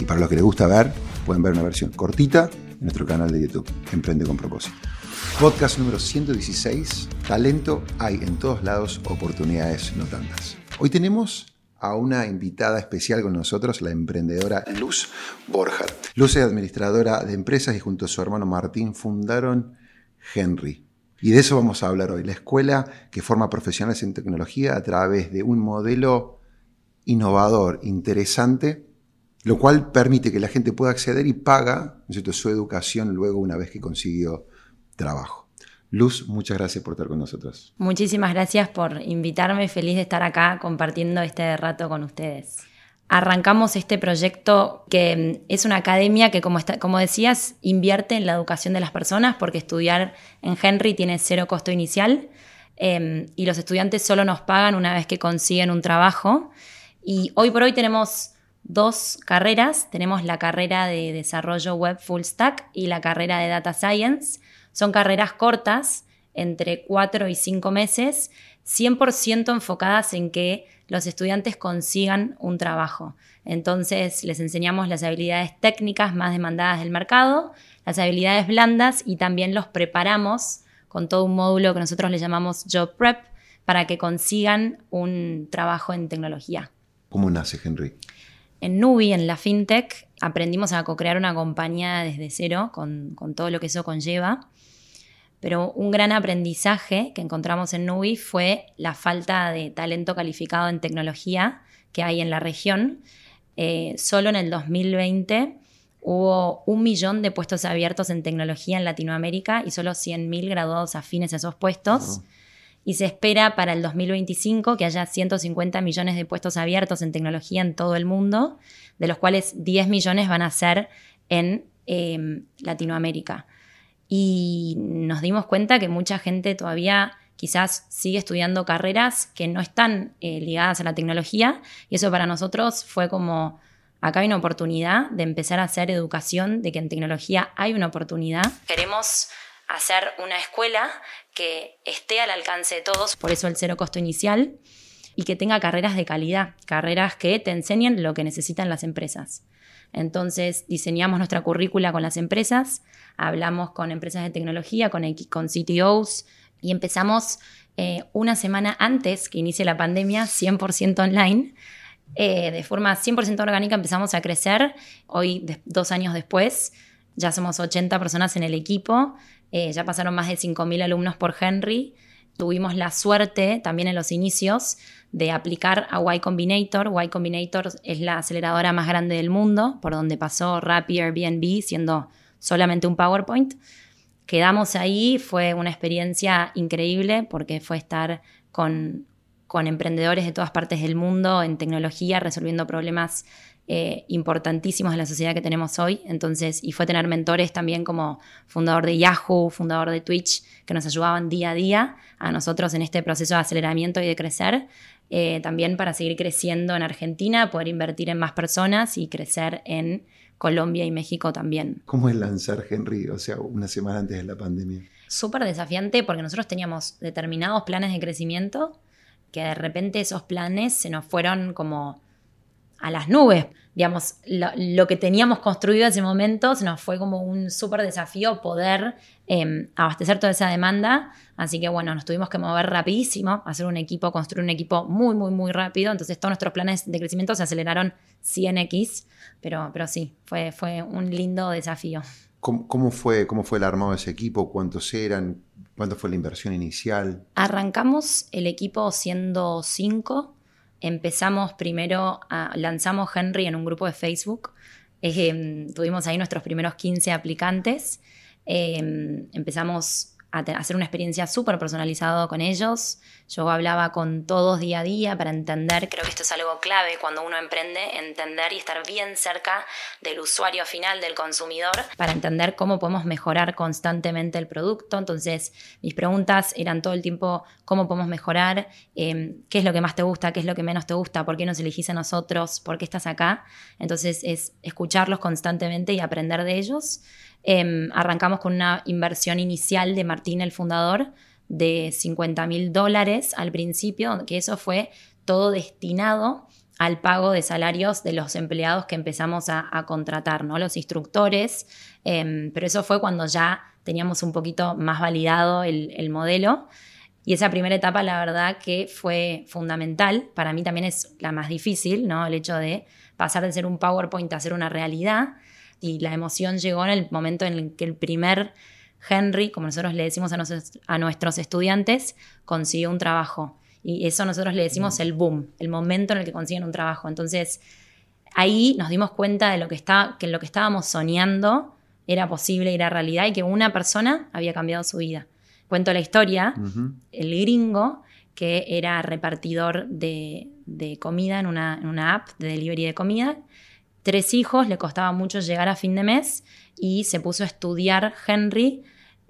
Y para los que les gusta ver, pueden ver una versión cortita en nuestro canal de YouTube, Emprende con propósito. Podcast número 116, talento hay en todos lados, oportunidades no tantas. Hoy tenemos a una invitada especial con nosotros, la emprendedora Luz Borjat. Luz es administradora de empresas y junto a su hermano Martín fundaron Henry. Y de eso vamos a hablar hoy, la escuela que forma profesionales en tecnología a través de un modelo innovador, interesante, lo cual permite que la gente pueda acceder y paga su educación luego una vez que consiguió trabajo. Luz, muchas gracias por estar con nosotros. Muchísimas gracias por invitarme, feliz de estar acá compartiendo este rato con ustedes. Arrancamos este proyecto que es una academia que, como, como decías, invierte en la educación de las personas porque estudiar en Henry tiene cero costo inicial em, y los estudiantes solo nos pagan una vez que consiguen un trabajo. Y hoy por hoy tenemos dos carreras. Tenemos la carrera de desarrollo web full stack y la carrera de data science. Son carreras cortas, entre cuatro y cinco meses, 100% enfocadas en que los estudiantes consigan un trabajo. Entonces les enseñamos las habilidades técnicas más demandadas del mercado, las habilidades blandas y también los preparamos con todo un módulo que nosotros le llamamos Job Prep para que consigan un trabajo en tecnología. ¿Cómo nace Henry? En Nubi, en la FinTech, aprendimos a co-crear una compañía desde cero, con, todo lo que eso conlleva. Pero un gran aprendizaje que encontramos en Nubi fue la falta de talento calificado en tecnología que hay en la región. Eh, solo en el 2020 hubo un millón de puestos abiertos en tecnología en Latinoamérica y solo 100.000 graduados afines a esos puestos y se espera para el 2025 que haya 150 millones de puestos abiertos en tecnología en todo el mundo, de los cuales 10 millones van a ser en em, Latinoamérica. Y nos dimos cuenta que mucha gente todavía quizás sigue estudiando carreras que no están eh, ligadas a la tecnología y eso para nosotros fue como, acá hay una oportunidad de empezar a hacer educación, de que en tecnología hay una oportunidad. Queremos hacer una escuela que esté al alcance de todos, por eso el cero costo inicial, y que tenga carreras de calidad, carreras que te enseñen lo que necesitan las empresas. Entonces diseñamos nuestra currícula con las empresas, hablamos con empresas de tecnología, con, con CTOs y empezamos eh, una semana antes que inicie la pandemia, 100% online. Eh, de forma 100% orgánica empezamos a crecer. Hoy, dos años después, ya somos 80 personas en el equipo eh, ya pasaron más de 5.000 alumnos por Henry. Tuvimos la suerte también en los inicios de aplicar a Y Combinator. Y Combinator es la aceleradora más grande del mundo, por donde pasó Rappi Airbnb, siendo solamente un PowerPoint. Quedamos ahí, fue una experiencia increíble porque fue estar con, con emprendedores de todas partes del mundo en tecnología, resolviendo problemas eh, importantísimos de la sociedad que tenemos hoy. Entonces, y fue tener mentores también como fundador de Yahoo, fundador de Twitch, que nos ayudaban día a día a nosotros en este proceso de aceleramiento y de crecer. Eh, también para seguir creciendo en Argentina, poder invertir en más personas y crecer en Colombia y México también. ¿Cómo es lanzar Henry, o sea, una semana antes de la pandemia? Súper desafiante porque nosotros teníamos determinados planes de crecimiento que de repente esos planes se nos fueron como a las nubes. Digamos, lo, que teníamos construido en ese momento se nos fue como un súper desafío poder em, abastecer toda esa demanda. Así que bueno, nos tuvimos que mover rapidísimo, hacer un equipo, construir un equipo muy, muy, muy rápido. Entonces todos nuestros planes de crecimiento se aceleraron 100x. Pero, pero sí, fue, fue un lindo desafío. ¿Cómo, fue, ¿Cómo fue el armado de ese equipo? ¿Cuántos eran? ¿Cuánto fue la inversión inicial? Arrancamos el equipo siendo cinco. Empezamos primero, a, lanzamos Henry en un grupo de Facebook. Eh, tuvimos ahí nuestros primeros 15 aplicantes. Eh, empezamos hacer una experiencia súper personalizada con ellos. Yo hablaba con todos día a día para entender, creo que esto es algo clave cuando uno emprende, entender y estar bien cerca del usuario final, del consumidor, para entender cómo podemos mejorar constantemente el producto. Entonces, mis preguntas eran todo el tiempo, ¿cómo podemos mejorar? Em, ¿Qué es lo que más te gusta? ¿Qué es lo que menos te gusta? ¿Por qué nos elegís a nosotros? ¿Por qué estás acá? Entonces, es escucharlos constantemente y aprender de ellos. Em, arrancamos con una inversión inicial de Martín, el fundador, de 50 mil dólares al principio, que eso fue todo destinado al pago de salarios de los empleados que empezamos a, contratar, ¿no? Los instructores, em, pero eso fue cuando ya teníamos un poquito más validado el, el, modelo. Y esa primera etapa, la verdad que fue fundamental. Para mí también es la más difícil, ¿no? El hecho de pasar de ser un PowerPoint a ser una realidad y la emoción llegó en el momento en el que el primer Henry, como nosotros le decimos a, nuestros estudiantes, consiguió un trabajo. Y eso nosotros le decimos mm. el boom, el momento en el que consiguen un trabajo. Entonces, ahí nos dimos cuenta de lo que, está, que lo que estábamos soñando era posible, era realidad y que una persona había cambiado su vida. Cuento la historia, el gringo, que era repartidor de, comida en una, en una app de delivery de comida, tres hijos, le costaba mucho llegar a fin de mes y se puso a estudiar Henry.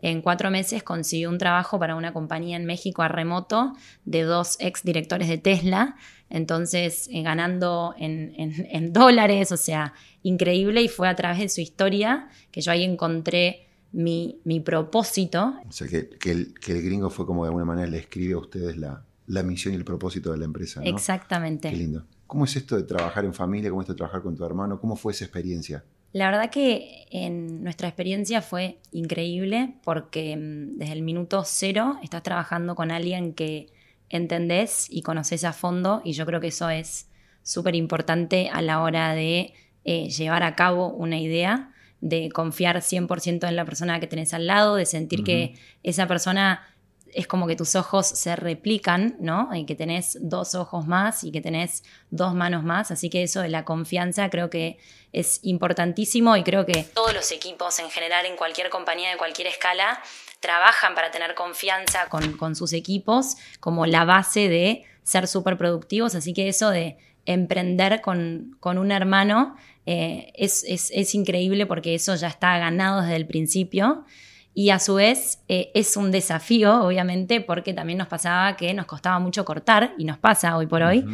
En cuatro meses consiguió un trabajo para una compañía en México a remoto de dos ex directores de Tesla, entonces eh, ganando en, dólares, o sea, increíble y fue a través de su historia que yo ahí encontré mi, propósito. O sea, que, el, gringo fue como de alguna manera le escribe a ustedes la, misión y el propósito de la empresa. Exactamente. Qué lindo. ¿Cómo es esto de trabajar en familia? ¿Cómo es esto de trabajar con tu hermano? ¿Cómo fue esa experiencia? La verdad que en nuestra experiencia fue increíble porque mm, desde el minuto cero estás trabajando con alguien que entendés y conoces a fondo y yo creo que eso es súper importante a la hora de eh, llevar a cabo una idea, de confiar 100% en la persona que tenés al lado, de sentir que esa persona es como que tus ojos se replican, ¿no? Y que tenés dos ojos más y que tenés dos manos más. Así que eso de la confianza creo que es importantísimo y creo que todos los equipos en general en cualquier compañía de cualquier escala trabajan para tener confianza con, sus equipos como la base de ser súper productivos. Así que eso de emprender con, un hermano eh, es, es increíble porque eso ya está ganado desde el principio. Y a su vez eh, es un desafío, obviamente, porque también nos pasaba que nos costaba mucho cortar, y nos pasa hoy por hoy.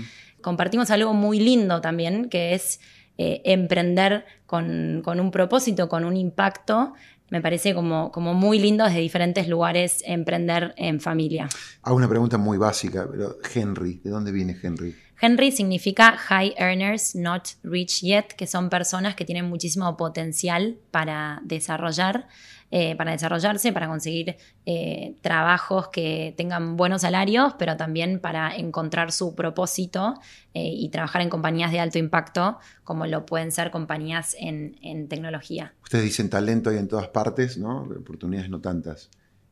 Compartimos algo muy lindo también, que es eh, emprender con, un propósito, con un impacto. Me parece como, como muy lindo desde diferentes lugares emprender en familia. Hago una pregunta muy básica, pero Henry, ¿de dónde viene Henry? Henry significa High Earners Not Rich Yet, que son personas que tienen muchísimo potencial para desarrollar eh, para desarrollarse, para conseguir eh, trabajos que tengan buenos salarios, pero también para encontrar su propósito eh, y trabajar en compañías de alto impacto, como lo pueden ser compañías en, en tecnología. Ustedes dicen talento hay en todas partes, ¿no? Oportunidades no tantas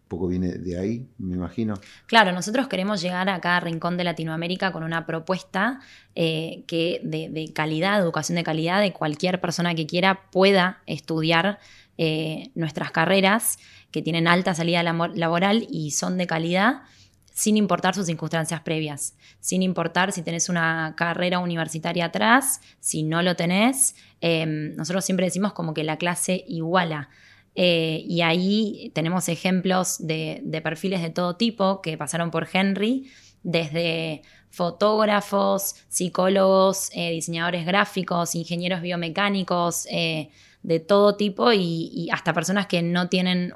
poco viene de ahí, me imagino. Claro, nosotros queremos llegar a cada rincón de Latinoamérica con una propuesta que de, de, calidad, educación de calidad, de cualquier persona que quiera pueda estudiar eh, nuestras carreras que tienen alta salida laboral y son de calidad sin importar sus circunstancias previas, sin importar si tenés una carrera universitaria atrás, si no lo tenés. Em, nosotros siempre decimos como que la clase iguala. Eh, y ahí tenemos ejemplos de, perfiles de todo tipo que pasaron por Henry, desde fotógrafos, psicólogos, eh, diseñadores gráficos, ingenieros biomecánicos, de todo tipo y, hasta personas que no tienen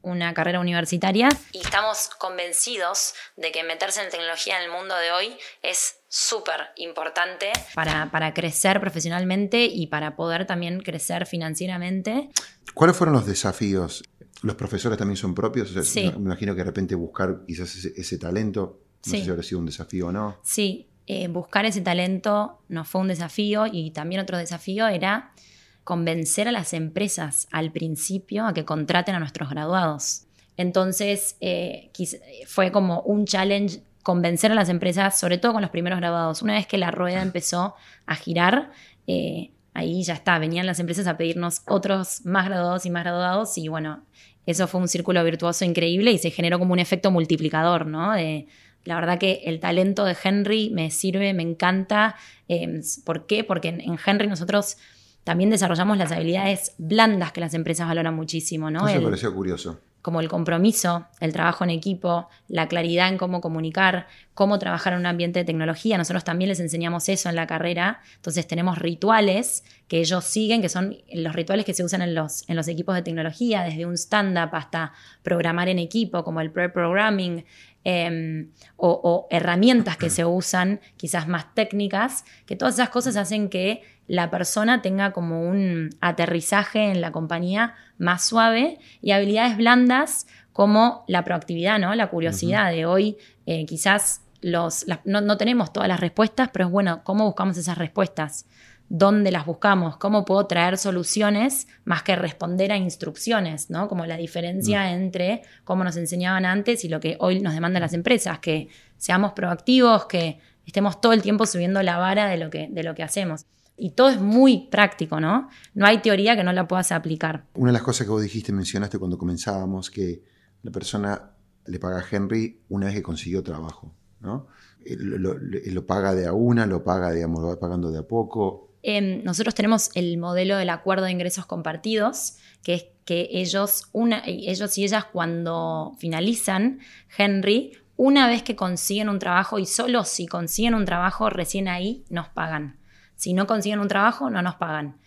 una carrera universitaria. Y estamos convencidos de que meterse en tecnología en el mundo de hoy es súper importante para, para, crecer profesionalmente y para poder también crecer financieramente. ¿Cuáles fueron los desafíos? ¿Los profesores también son propios? Me imagino que de repente buscar quizás ese, talento, no sé si habrá sido un desafío o no. Sí, eh, buscar ese talento nos fue un desafío y también otro desafío era convencer a las empresas al principio a que contraten a nuestros graduados. Entonces, eh, fue como un challenge convencer a las empresas, sobre todo con los primeros graduados. Una vez que la rueda empezó a girar, eh, ahí ya está, venían las empresas a pedirnos otros más graduados y más graduados y bueno, eso fue un círculo virtuoso increíble y se generó como un efecto multiplicador, ¿no? De, la verdad que el talento de Henry me sirve, me encanta. Em, ¿Por qué? Porque en, Henry nosotros también desarrollamos las habilidades blandas que las empresas valoran muchísimo, ¿no? Eso me pareció curioso como el compromiso, el trabajo en equipo, la claridad en cómo comunicar, cómo trabajar en un ambiente de tecnología. Nosotros también les enseñamos eso en la carrera. Entonces tenemos rituales que ellos siguen, que son los rituales que se usan en los, en los equipos de tecnología, desde un stand-up hasta programar en equipo, como el pre-programming, em, o, o herramientas que se usan, quizás más técnicas, que todas esas cosas hacen que la persona tenga como un aterrizaje en la compañía más suave y habilidades blandas como la proactividad, ¿no? La curiosidad de hoy, eh, quizás los, no, tenemos todas las respuestas, pero es bueno, ¿cómo buscamos esas respuestas? ¿Dónde las buscamos? ¿Cómo puedo traer soluciones más que responder a instrucciones, ¿no? Como la diferencia mm. entre cómo nos enseñaban antes y lo que hoy nos demandan las empresas, que seamos proactivos, que estemos todo el tiempo subiendo la vara de lo que, de lo que hacemos. Y todo es muy práctico, ¿no? No hay teoría que no la puedas aplicar. Una de las cosas que vos dijiste, mencionaste cuando comenzábamos, que la persona le paga a Henry una vez que consiguió trabajo, ¿no? Lo, paga de a una, lo paga, digamos, lo va pagando de a poco. Em, nosotros tenemos el modelo del acuerdo de ingresos compartidos, que es que ellos, una, ellos y ellas cuando finalizan, Henry, una vez que consiguen un trabajo y solo si consiguen un trabajo, recién ahí nos pagan. Si no consiguen un trabajo, no nos pagan.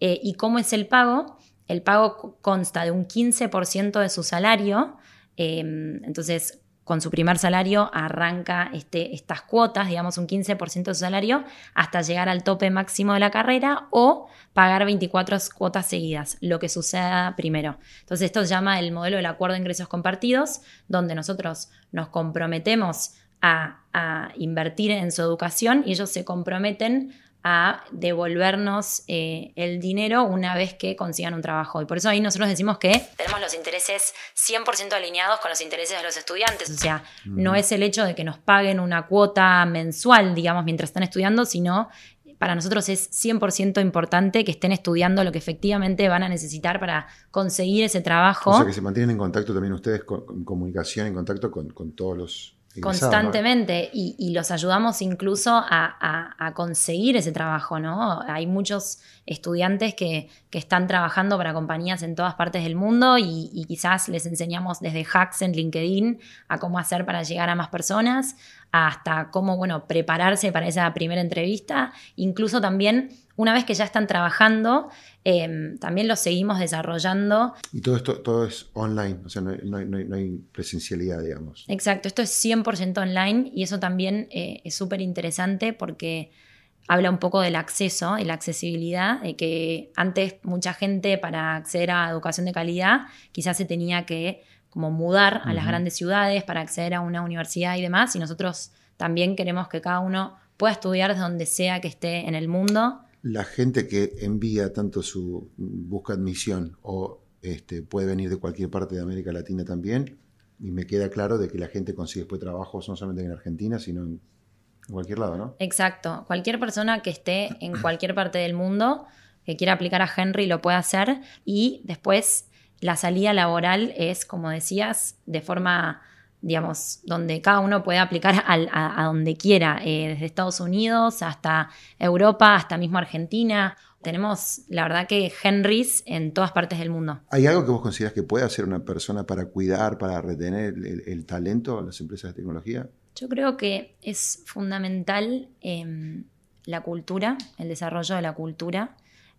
Eh, ¿Y cómo es el pago? El pago consta de un 15% de su salario. Em, entonces, con su primer salario arranca este, estas cuotas, digamos un 15% de su salario, hasta llegar al tope máximo de la carrera o pagar 24 cuotas seguidas, lo que suceda primero. Entonces esto se llama el modelo del acuerdo de ingresos compartidos, donde nosotros nos comprometemos a, a invertir en su educación y ellos se comprometen a devolvernos eh, el dinero una vez que consigan un trabajo. Y por eso ahí nosotros decimos que tenemos los intereses 100% alineados con los intereses de los estudiantes. O sea, no es el hecho de que nos paguen una cuota mensual, digamos, mientras están estudiando, sino para nosotros es 100% importante que estén estudiando lo que efectivamente van a necesitar para conseguir ese trabajo. O sea, que se mantienen en contacto también ustedes, con, comunicación, en contacto con todos los constantemente y, los ayudamos incluso a, conseguir ese trabajo, ¿no? Hay muchos estudiantes que, están trabajando para compañías en todas partes del mundo y, y, quizás les enseñamos desde hacks en LinkedIn a cómo hacer para llegar a más personas, hasta cómo, bueno, prepararse para esa primera entrevista, incluso también una vez que ya están trabajando, em, también los seguimos desarrollando. Y todo esto todo es online, o sea, no hay, presencialidad, digamos. Exacto, esto es 100% online y eso también eh, es súper interesante porque habla un poco del acceso y la accesibilidad, de que antes mucha gente para acceder a educación de calidad quizás se tenía que como mudar a las grandes ciudades para acceder a una universidad y demás, y nosotros también queremos que cada uno pueda estudiar donde sea que esté en el mundo la gente que envía tanto su busca admisión o este, puede venir de cualquier parte de América Latina también, y me queda claro de que la gente consigue después trabajos no solamente en Argentina, sino en cualquier lado, ¿no? Exacto. Cualquier persona que esté en cualquier parte del mundo que quiera aplicar a Henry lo puede hacer y después la salida laboral es, como decías, de forma digamos, donde cada uno puede aplicar a, donde quiera, eh, desde Estados Unidos hasta Europa, hasta mismo Argentina. Tenemos, la verdad que Henrys en todas partes del mundo. ¿Hay algo que vos consideras que puede hacer una persona para cuidar, para retener el, talento en las empresas de tecnología? Yo creo que es fundamental em, la cultura, el desarrollo de la cultura,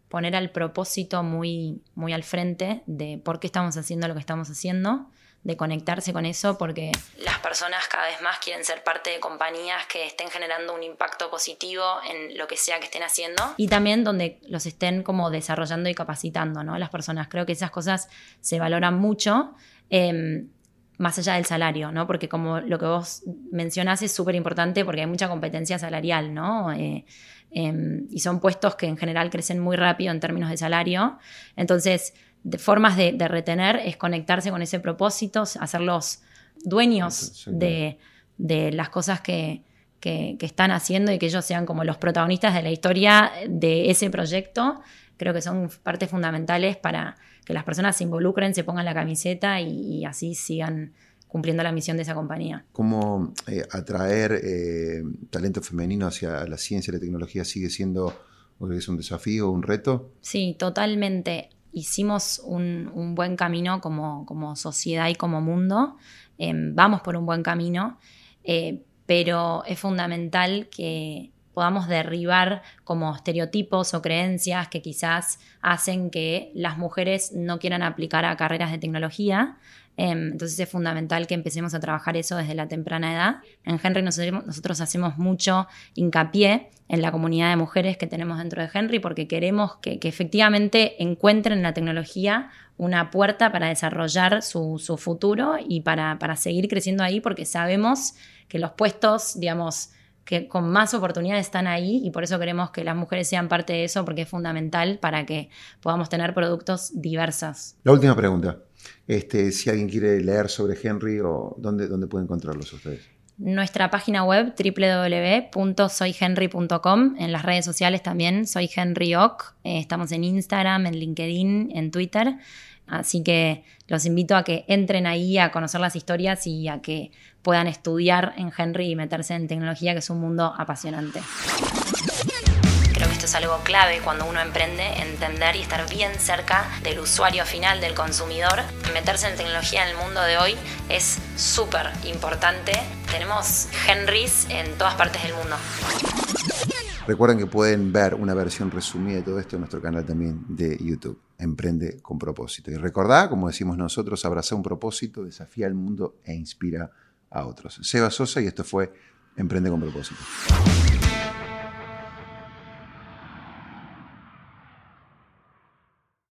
poner al propósito muy, muy al frente de por qué estamos haciendo lo que estamos haciendo de conectarse con eso porque las personas cada vez más quieren ser parte de compañías que estén generando un impacto positivo en lo que sea que estén haciendo y también donde los estén como desarrollando y capacitando, ¿no? Las personas, creo que esas cosas se valoran mucho. Em, más allá del salario, ¿no? Porque como lo que vos mencionás es súper importante porque hay mucha competencia salarial, ¿no? Eh, em, y son puestos que en general crecen muy rápido en términos de salario. Entonces, de formas de, retener es conectarse con ese propósito, hacerlos dueños de, las cosas que, que, están haciendo y que ellos sean como los protagonistas de la historia de ese proyecto. Creo que son partes fundamentales para que las personas se involucren, se pongan la camiseta y, así sigan cumpliendo la misión de esa compañía. ¿Cómo eh, atraer eh, talento femenino hacia la ciencia y la tecnología sigue siendo es un desafío, un reto? Sí, totalmente. Hicimos un, buen camino como, sociedad y como mundo. Em, vamos por un buen camino, eh, pero es fundamental que podamos derribar como estereotipos o creencias que quizás hacen que las mujeres no quieran aplicar a carreras de tecnología. Em, entonces es fundamental que empecemos a trabajar eso desde la temprana edad. En Henry nosotros, hacemos mucho hincapié en la comunidad de mujeres que tenemos dentro de Henry porque queremos que, efectivamente encuentren en la tecnología una puerta para desarrollar su, futuro y para, para seguir creciendo ahí porque sabemos que los puestos, digamos, que con más oportunidades están ahí y por eso queremos que las mujeres sean parte de eso porque es fundamental para que podamos tener productos diversos. La última pregunta. Este, si alguien quiere leer sobre Henry, o ¿dónde, dónde puede encontrarlos ustedes? Nuestra página web www.soyhenry.com, en las redes sociales también, soy Henry Ock, eh, estamos en Instagram, en LinkedIn, en Twitter, así que los invito a que entren ahí a conocer las historias y a que puedan estudiar en Henry y meterse en tecnología, que es un mundo apasionante. Creo que esto es algo clave cuando uno emprende, entender y estar bien cerca del usuario final, del consumidor. Meterse en tecnología en el mundo de hoy es súper importante. Tenemos Henrys en todas partes del mundo. Recuerden que pueden ver una versión resumida de todo esto en nuestro canal también de YouTube, Emprende con propósito. Y recordá, como decimos nosotros, abraza un propósito, desafía al mundo e inspira a otros. Seba Sosa y esto fue Emprende con propósito.